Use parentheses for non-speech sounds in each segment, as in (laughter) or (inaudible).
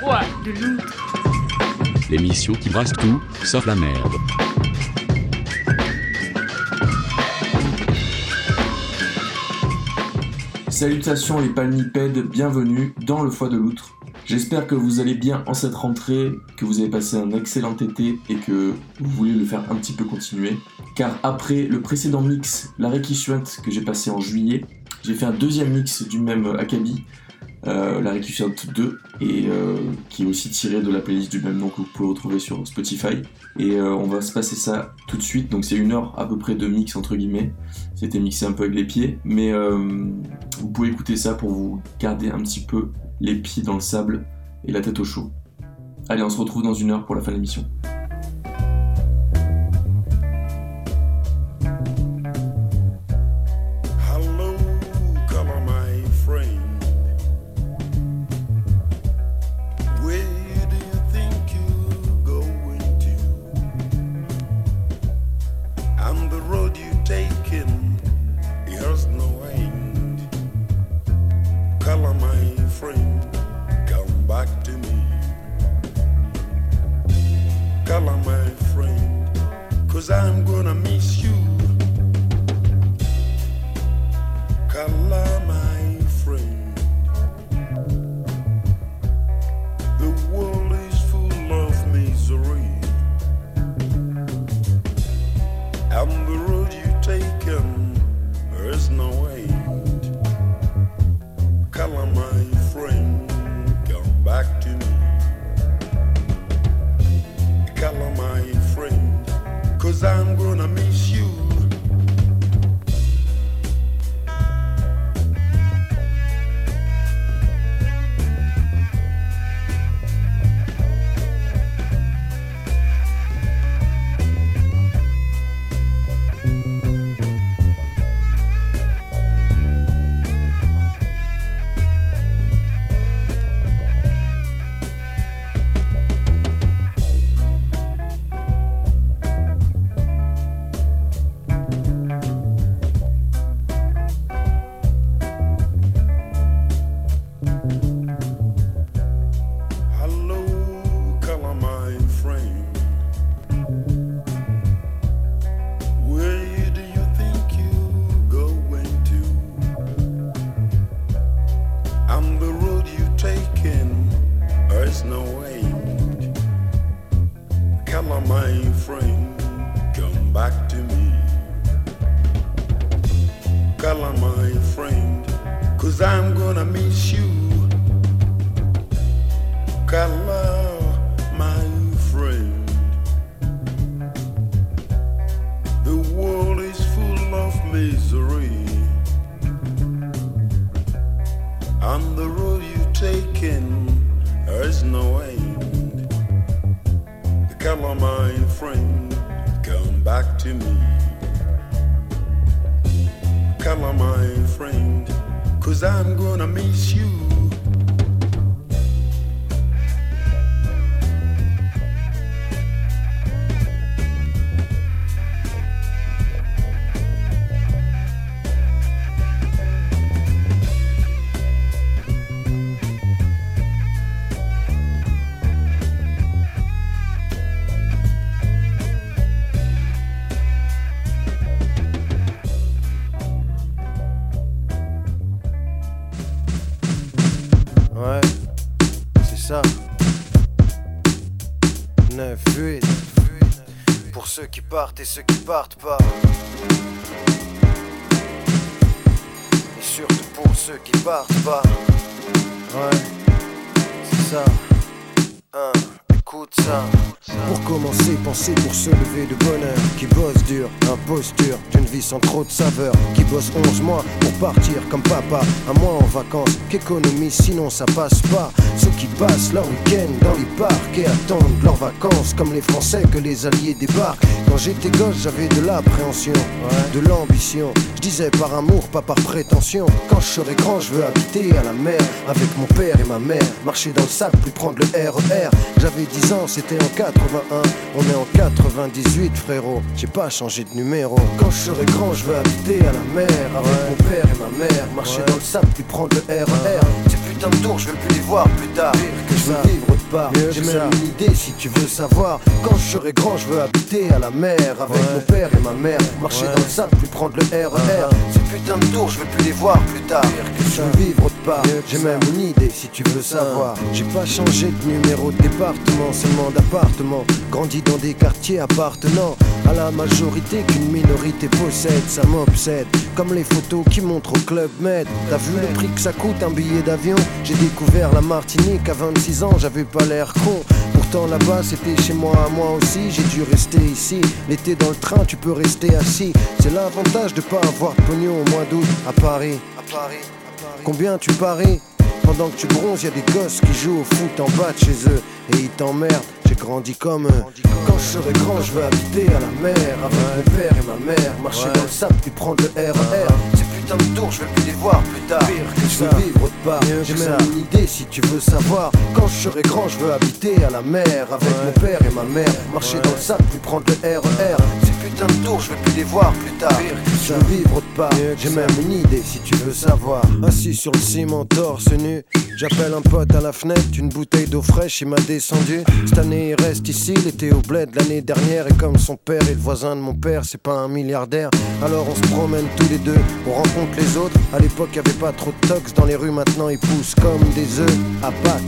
foi de. L'émission qui brasse tout, sauf la merde. Salutations les palmipèdes, bienvenue dans le foie de l'outre. J'espère que vous allez bien en cette rentrée, que vous avez passé un excellent été et que vous voulez le faire un petit peu continuer. Car après le précédent mix, la Suinte que j'ai passé en juillet, j'ai fait un deuxième mix du même acabit, euh, la Suinte 2, et euh, qui est aussi tiré de la playlist du même nom que vous pouvez retrouver sur Spotify. Et euh, on va se passer ça tout de suite, donc c'est une heure à peu près de mix entre guillemets. C'était mixé un peu avec les pieds, mais vous pouvez écouter ça pour vous garder un petit peu les pieds dans le sable et la tête au chaud. Allez, on se retrouve dans une heure pour la fin de l'émission. Et ceux qui partent pas. Et surtout pour ceux qui partent pas. Ouais, c'est ça. Un, écoute ça. Pour commencer, pensez pour se lever de bonheur. Qui bosse dur, imposture d'une vie sans trop de saveur. Qui bosse 11 mois pour partir comme papa. Un mois en vacances, qu'économie sinon ça passe pas. Ceux qui passent leur week-end dans les parcs et attendent leurs vacances. Comme les Français que les Alliés débarquent. Quand j'étais gosse, j'avais de l'appréhension, de l'ambition. Je disais par amour, pas par prétention. Quand je serai grand, je veux habiter à la mer avec mon père et ma mère. Marcher dans le sable, puis prendre le RER. J'avais 10 ans, c'était en 81. On est en 98, frérot. J'ai pas changé de numéro. Quand je serai grand, je veux habiter à la mer avec mon père et ma mère. Marcher dans le sable, puis prendre le RER. C'est putains de tours, je veux plus les voir plus tard. que je veux vivre de part. J'ai même une idée si tu veux savoir. Quand je serai grand, je veux habiter à la mer avec mon père et ma mère. Marcher dans le sable, puis prendre le RER. Ces putains de tours, je veux plus les voir plus tard. que je veux vivre J'ai même une idée si tu veux savoir. J'ai pas changé de numéro de département, seulement d'appartement. Grandi dans des quartiers appartenant à la majorité qu'une minorité possède. Ça m'obsède, comme les photos qui montrent au club Med. T'as vu le prix que ça coûte un billet d'avion? J'ai découvert la Martinique à 26 ans, j'avais pas l'air con. Pourtant là-bas c'était chez moi moi aussi, j'ai dû rester ici. L'été dans le train, tu peux rester assis. C'est l'avantage de pas avoir de pognon au mois d'août à Paris. À Paris, Combien tu paries Pendant que tu bronzes, y a des gosses qui jouent au foot en bas de chez eux et ils t'emmerdent. J'ai grandi comme eux. Quand je serai grand, je veux habiter à la mer avec mon père et ma mère. Marcher dans le sable puis prendre le RER. Ces putains de tours, je veux plus les voir plus tard. que je veux vivre de part. J'ai même une idée si tu veux savoir. Quand je serai grand, je veux habiter à la mer avec mon père et ma mère. Marcher dans le sable puis prendre le RER. Ces putains de tours, je veux plus les voir plus tard. Je veux vivre de part. J'ai même une idée si tu veux savoir. Assis sur le ciment, torse nu. J'appelle un pote à la fenêtre, une bouteille d'eau fraîche, il m'a descendu. Cette année, il reste ici, il était au bled l'année dernière. Et comme son père et le voisin de mon père, c'est pas un milliardaire. Alors on se promène tous les deux, on rencontre les autres. À l'époque, y avait pas trop de tox dans les rues, maintenant ils poussent comme des œufs à Pâques.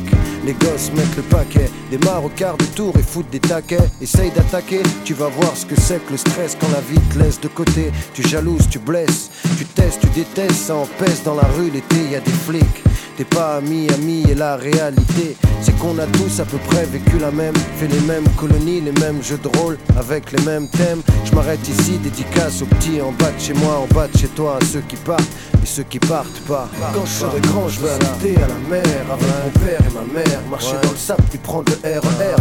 Les gosses mettent le paquet, démarrent au quart de tour et foutent des taquets. Essaye d'attaquer, tu vas voir ce que c'est que le stress quand la vie te laisse de côté. Tu tu blesses, tu testes, tu détestes, ça empêche dans la rue l'été, y a des flics. T'es pas ami, ami, et la réalité, c'est qu'on a tous à peu près vécu la même, fait les mêmes colonies, les mêmes jeux de rôle, avec les mêmes thèmes. Je m'arrête ici, dédicace aux petits en bas de chez moi, en bas de chez toi, ceux qui partent et ceux qui partent pas. Quand je serai grand, je habiter à la mer avec mon père et ma mère, marcher dans le sable puis prendre le RER.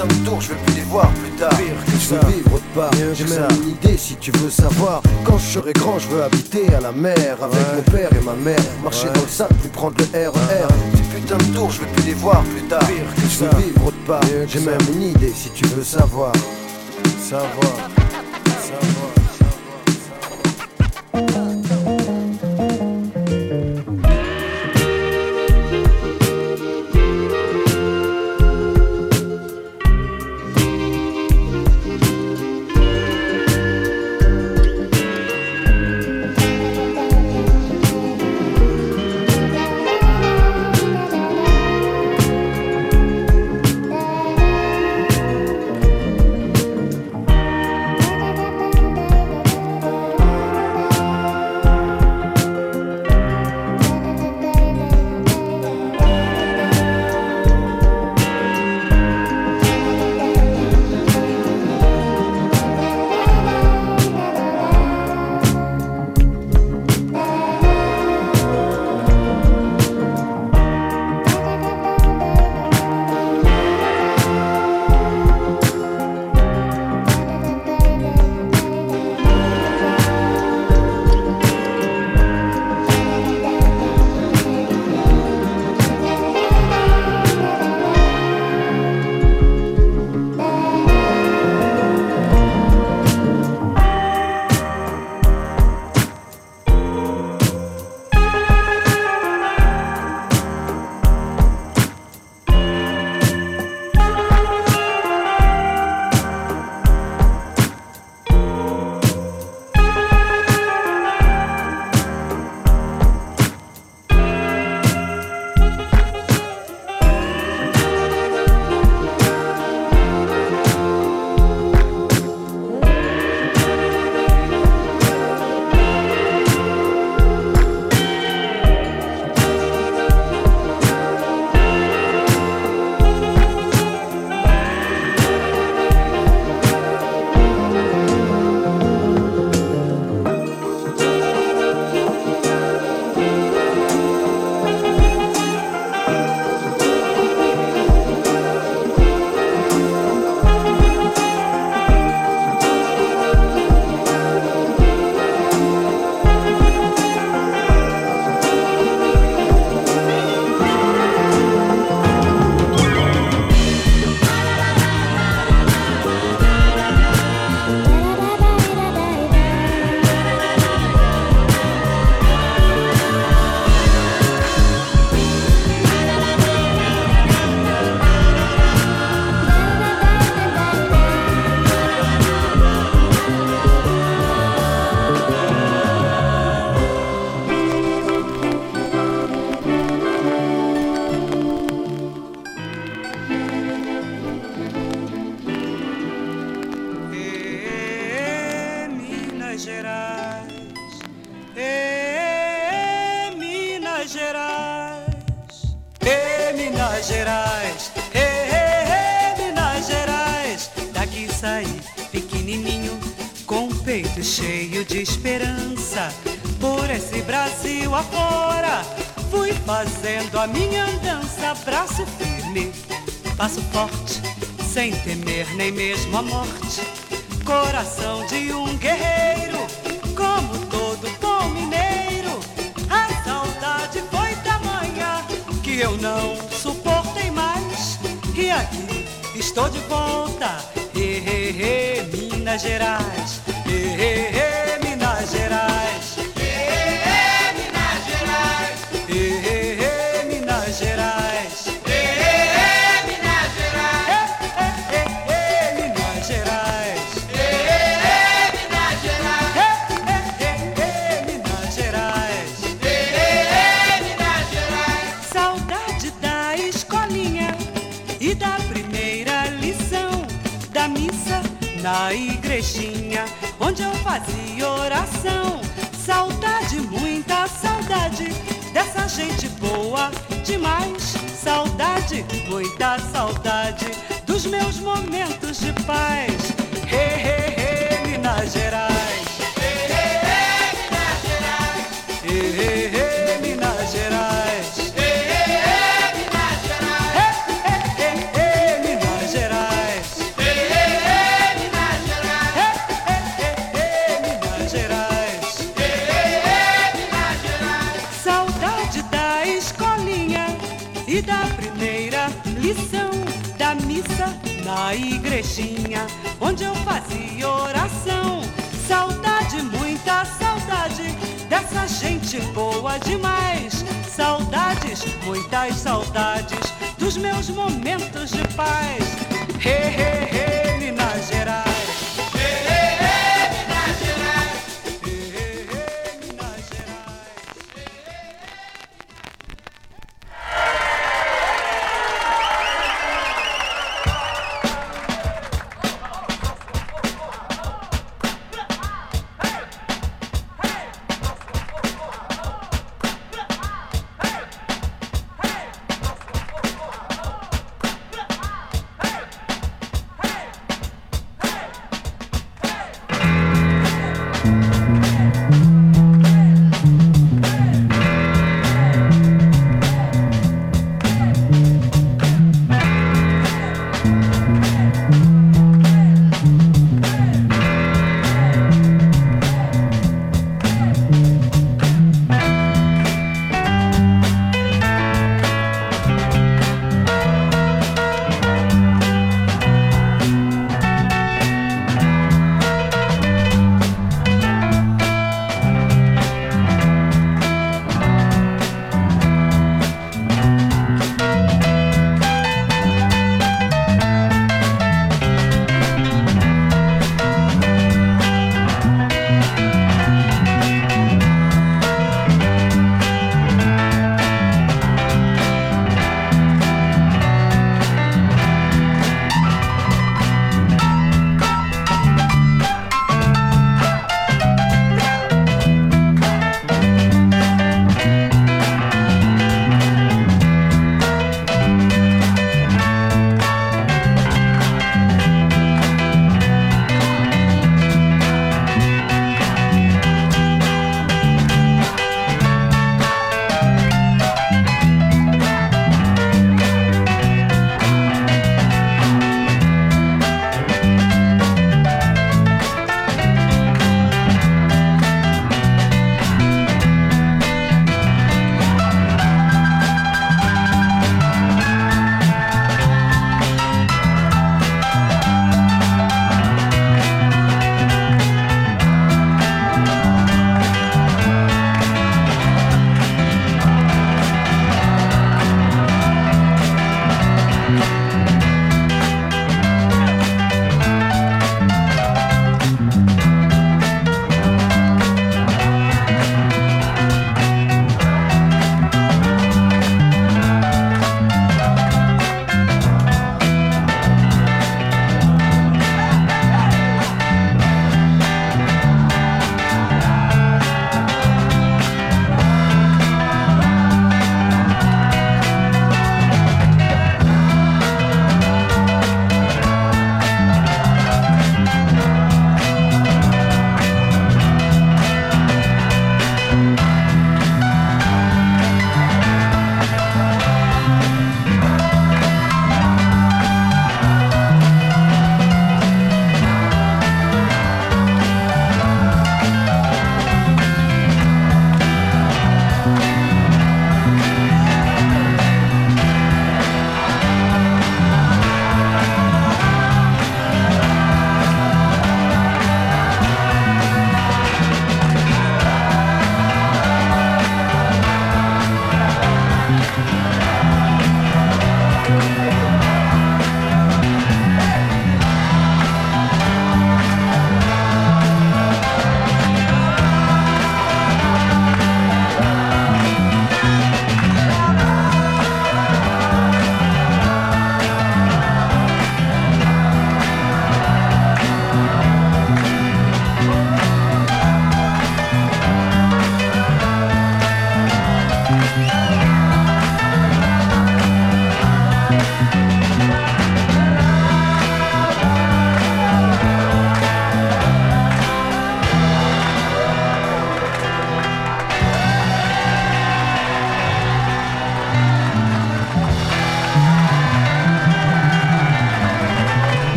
Putains de tours, je veux plus les voir plus tard. que je veux vivre de part. J'ai même une idée si tu veux savoir. Quand je serai grand, je veux habiter à la mer avec mon père et ma mère, marcher dans le sable puis prendre le RER. Ces putains de tours, je veux plus les voir plus tard. que je veux vivre de part. J'ai même une idée si tu veux savoir. Savoir. Savoir. Thank mesmo a morte. Coração de um guerreiro, como todo bom mineiro. A saudade foi tamanha que eu não suportei mais. E aqui estou de volta, he, he, he, Minas Gerais, eu fazia oração. Saudade, muita saudade dessa gente boa demais. Saudade, muita saudade dos meus momentos de paz. Boa demais. Saudades, muitas saudades dos meus momentos de paz. He, he, he,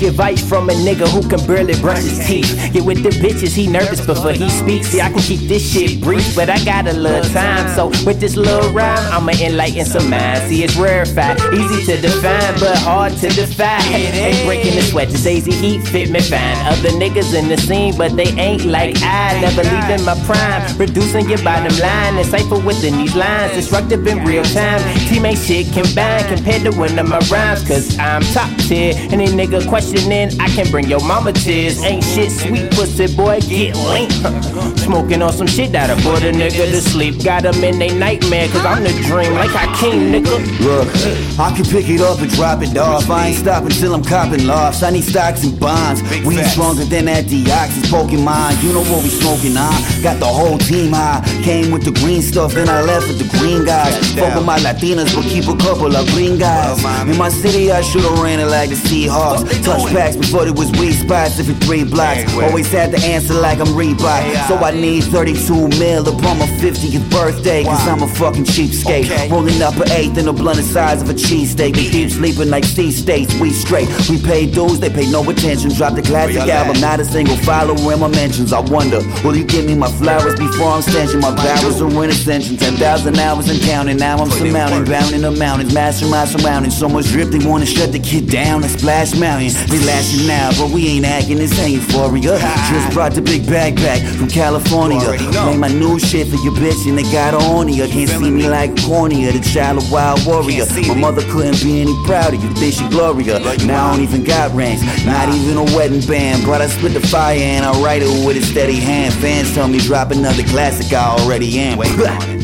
Take advice from a nigga who can barely brush his teeth. Get with the bitches, he nervous before he speaks. See, I can keep this shit brief, but I got a little time. So with this little rhyme, I'ma enlighten some minds. See, it's rarefied, easy to define, but hard to defy. Ain't breaking the sweat, this easy heat fit me fine. Other niggas in the scene, but they ain't like I. Never leaving my prime, reducing your bottom line. And cipher within these lines, destructive in real time. Teammate shit combined compared to one of my rhymes, cause I'm top tier. Any nigga questioning, I can bring your mama tears. Ain't shit sweet pussy boy, get linked. (laughs) Smoking on some shit that'll put a nigga to sleep. Got them in they nightmare, cause I'm the dream like Hakeem, nigga. Look, I can pick it up and drop it off. I ain't stopping till I'm copping lofts. I need stocks and bonds. we facts. stronger than that Deoxys Pokemon. You know what we smoking on. Got the whole team high. Came with the green stuff, then I left with the green guys. Fuck with my Latinas, but keep a couple of green guys. In my city, I should've ran it like the Seahawks. Touch packs before it was weed spots every three blocks. Always had the answer like I'm Reebok. So I need 32 mil upon my 50th birthday, cause I'm a fucking cheapskate. Rolling up an eighth in a blunt the size of a cheesesteak. We keep sleeping like sea states, we straight. We pay dues, they pay no attention. Drop the classic album, not a single follower in my mentions. I wonder, will you give me my flowers before I'm stanching? My barrels are in ascension, 10,000 hours and counting. Now I'm surmounting, bounding the mountains, mastering my surroundings. So much drip, they wanna shut the kid down like Splash Mountain. Relaxing now, but we ain't acting, this ain't euphoria. Just brought the big backpack from California. Play my new shit for your bitch and they got on ya. Can't see me like cornea, the child of wild warrior. My mother couldn't be any prouder, you think she Gloria. Now I don't even got rings, not even a wedding band. But I split the fire and I write it with a steady hand. Fans tell me drop another classic, I already am.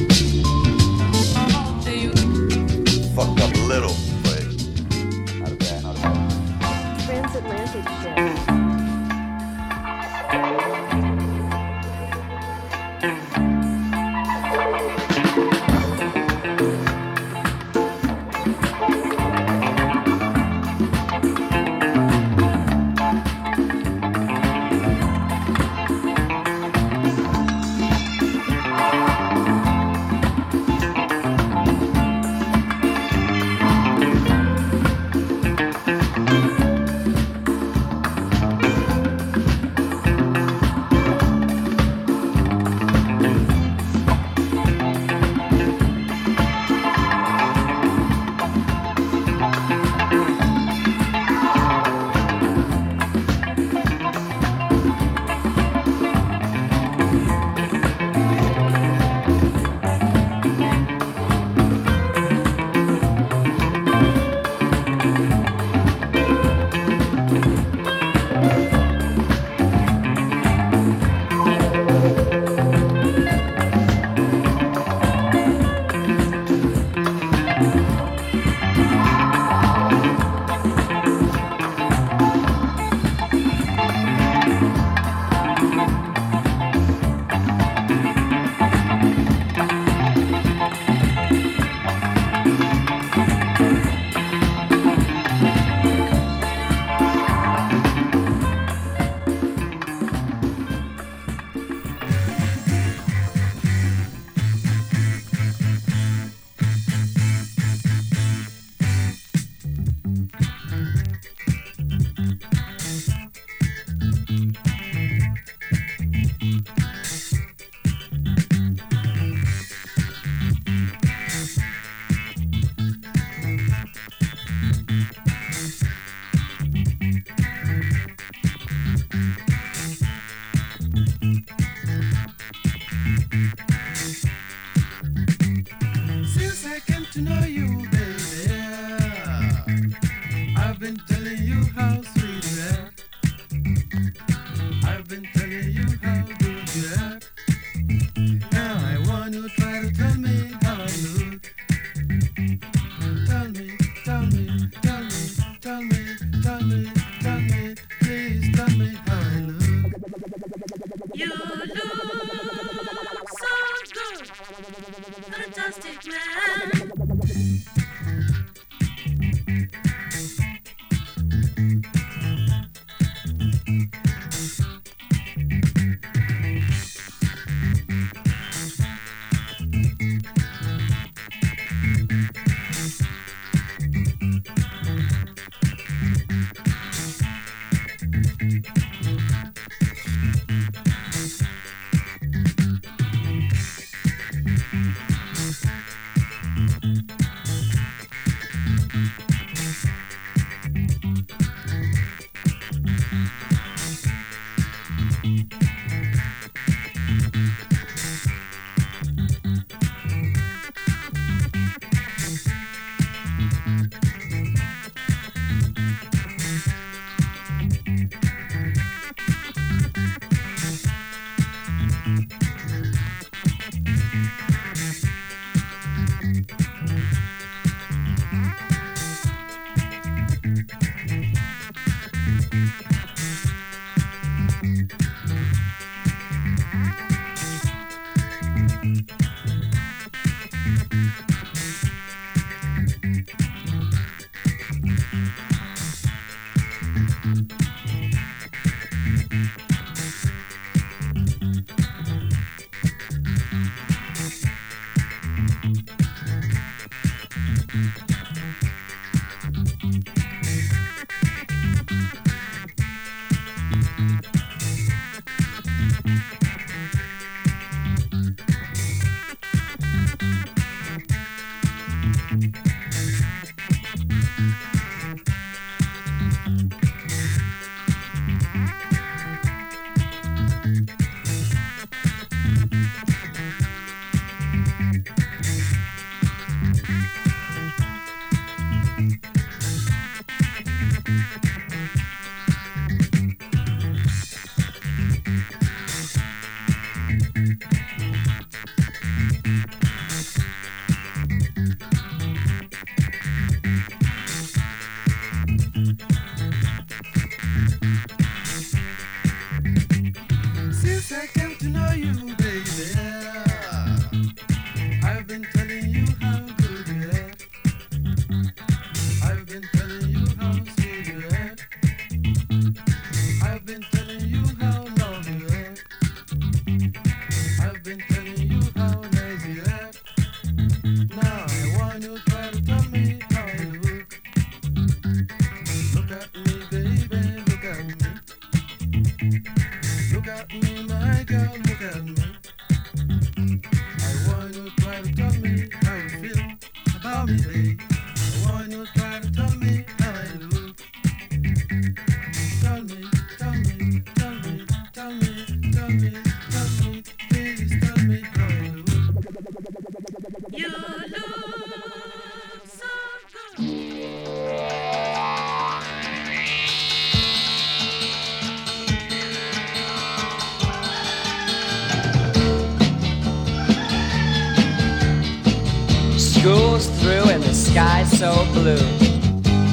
so blue.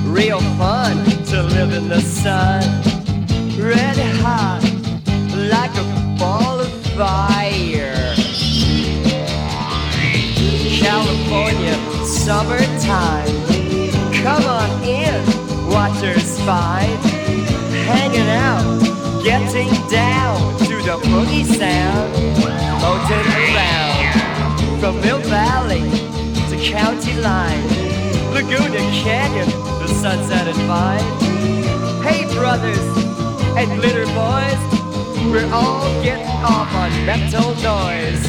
Real fun to live in the sun. Red hot like a ball of fire. California summertime. Come on in, watchers fine. Hanging out, getting down to the boogie sound. Floating around from Mill Valley to County Line. Laguna Canyon, the sunset and vine. Hey, brothers and little boys, we're all getting off on mental noise.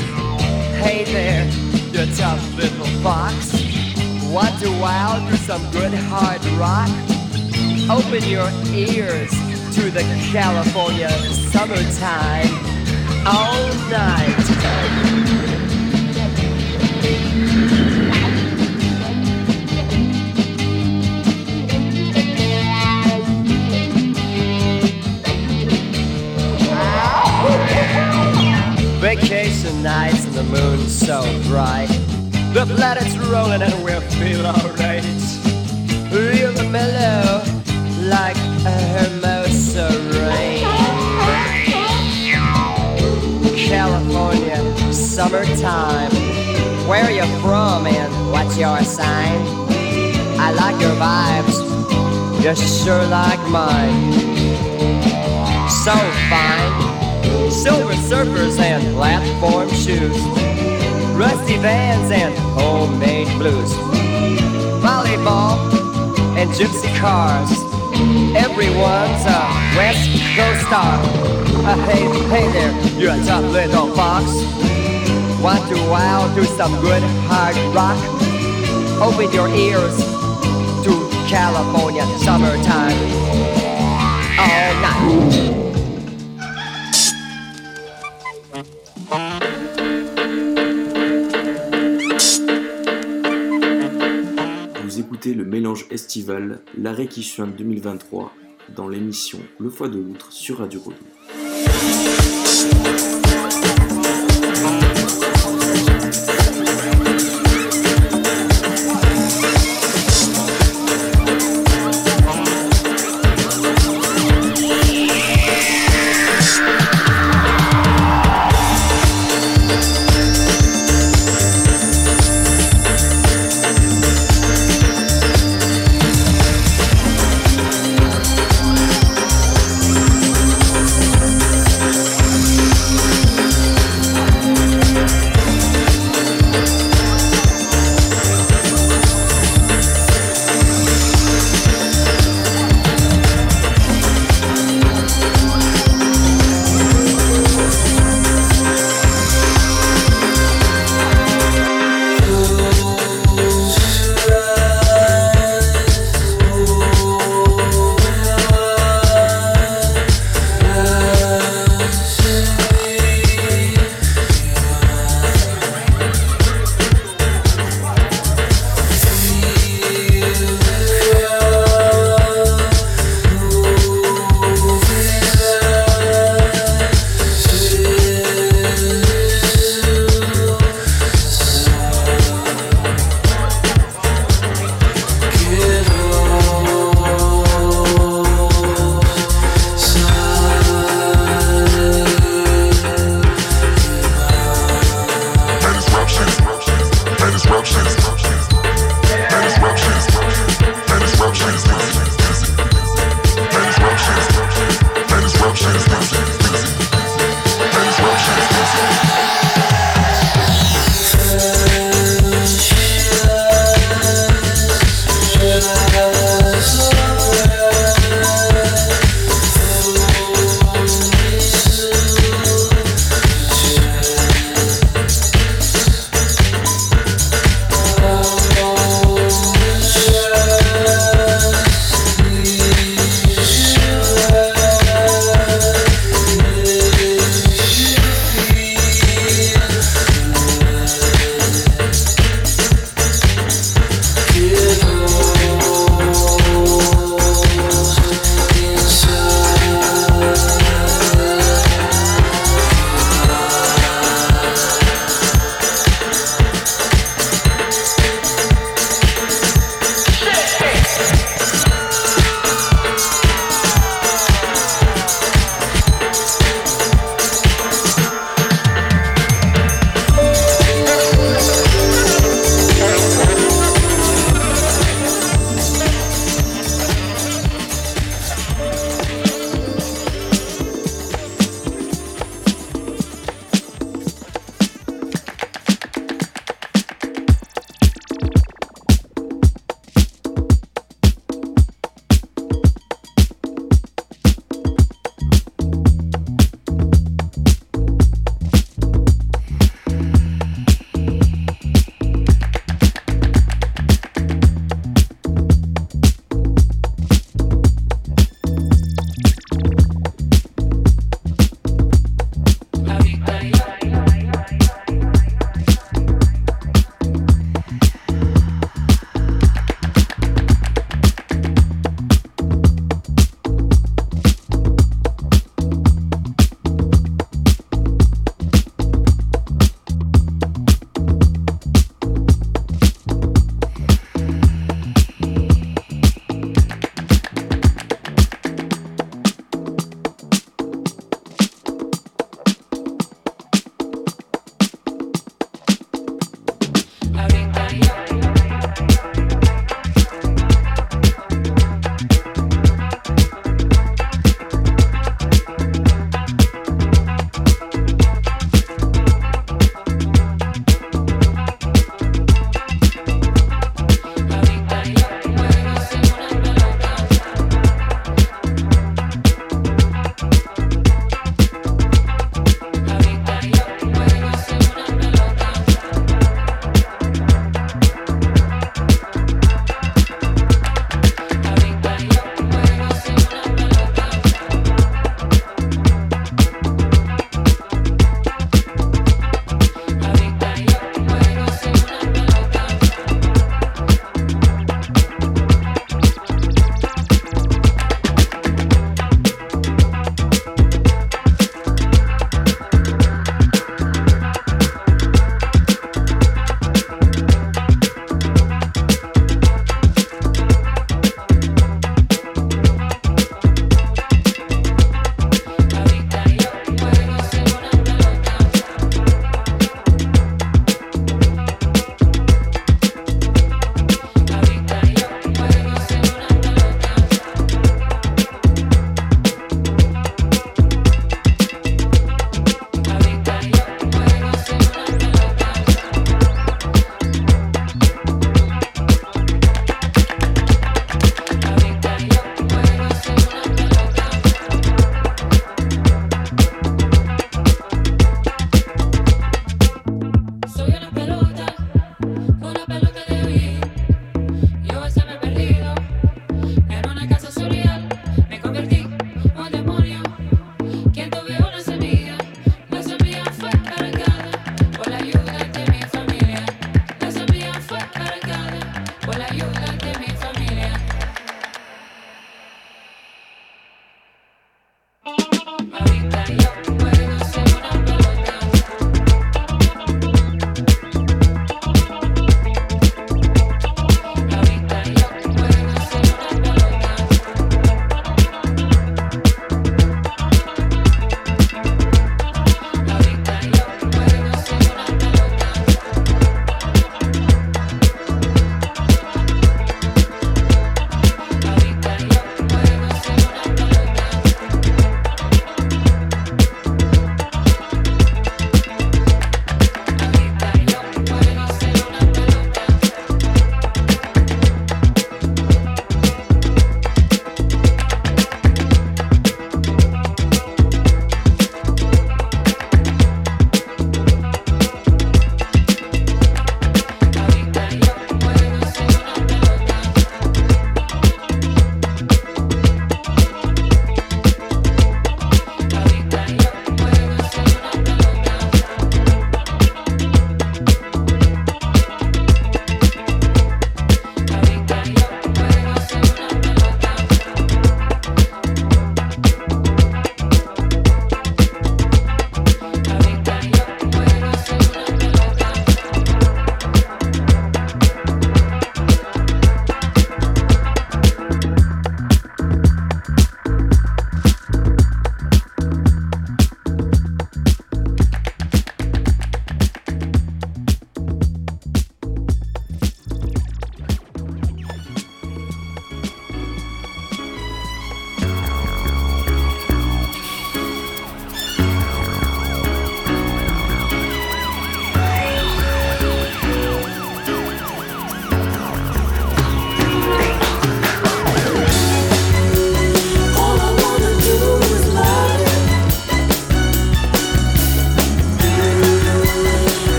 Hey there, you tough little fox. Want to wow through some good hard rock? Open your ears to the California summertime all night. Vacation nights and the moon so bright. The planets rolling and we feel alright. Real mellow like a Hermosa rain. California, summertime. Where are you from and what's your sign? I like your vibes, you sure like mine. So fine silver surfers and platform shoes, rusty vans and homemade blues, volleyball and gypsy cars. Everyone's a West Coast star. Uh, hey, hey there, you're a tough little fox. Want to wow, do some good hard rock? Open your ears to California summertime all night. Le mélange estival, l'arrêt qui suit 2023 dans l'émission Le Foie de l'Outre sur Radio Rodou.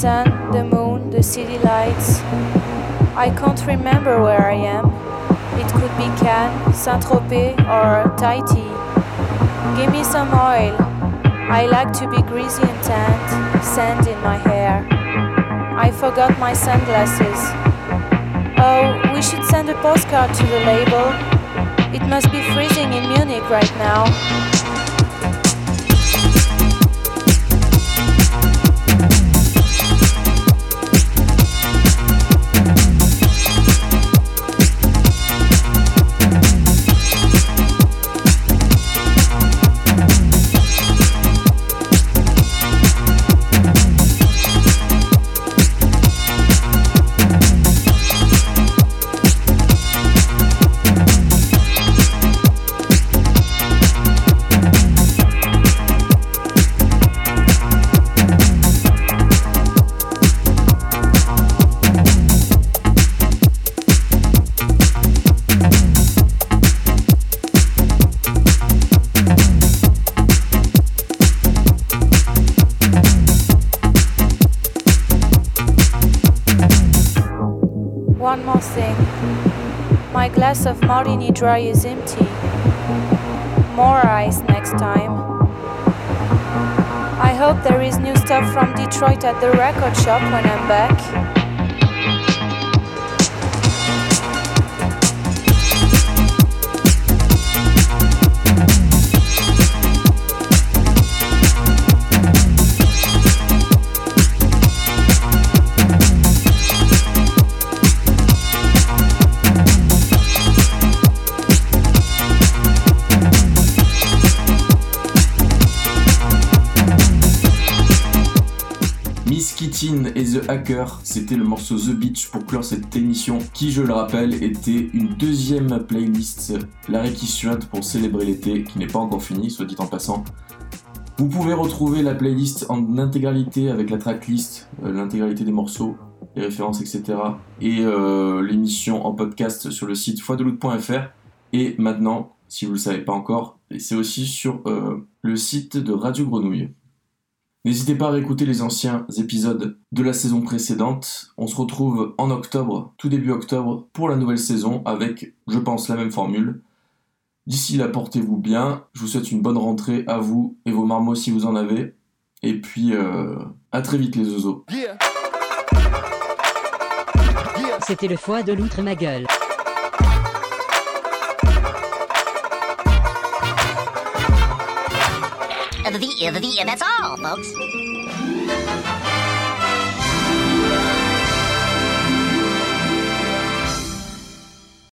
Sun, the moon, the city lights. I can't remember where I am. It could be Cannes, Saint Tropez, or Tahiti. Give me some oil. I like to be greasy and tanned, sand in my hair. I forgot my sunglasses. Oh, we should send a postcard to the label. It must be freezing in Munich right now. One more thing. My glass of Martini Dry is empty. More ice next time. I hope there is new stuff from Detroit at the record shop when I'm back. Et The Hacker, c'était le morceau The Beach pour clore cette émission qui, je le rappelle, était une deuxième playlist, la réquisitionne pour célébrer l'été, qui n'est pas encore finie, soit dit en passant. Vous pouvez retrouver la playlist en intégralité avec la tracklist, euh, l'intégralité des morceaux, les références, etc. Et euh, l'émission en podcast sur le site foideloute.fr. Et maintenant, si vous ne le savez pas encore, c'est aussi sur euh, le site de Radio Grenouille. N'hésitez pas à réécouter les anciens épisodes de la saison précédente. On se retrouve en octobre, tout début octobre, pour la nouvelle saison avec, je pense, la même formule. D'ici là, portez-vous bien. Je vous souhaite une bonne rentrée à vous et vos marmots si vous en avez. Et puis, euh, à très vite les oiseaux. C'était le foie de l'outre ma gueule. The, the, the, that's all, folks.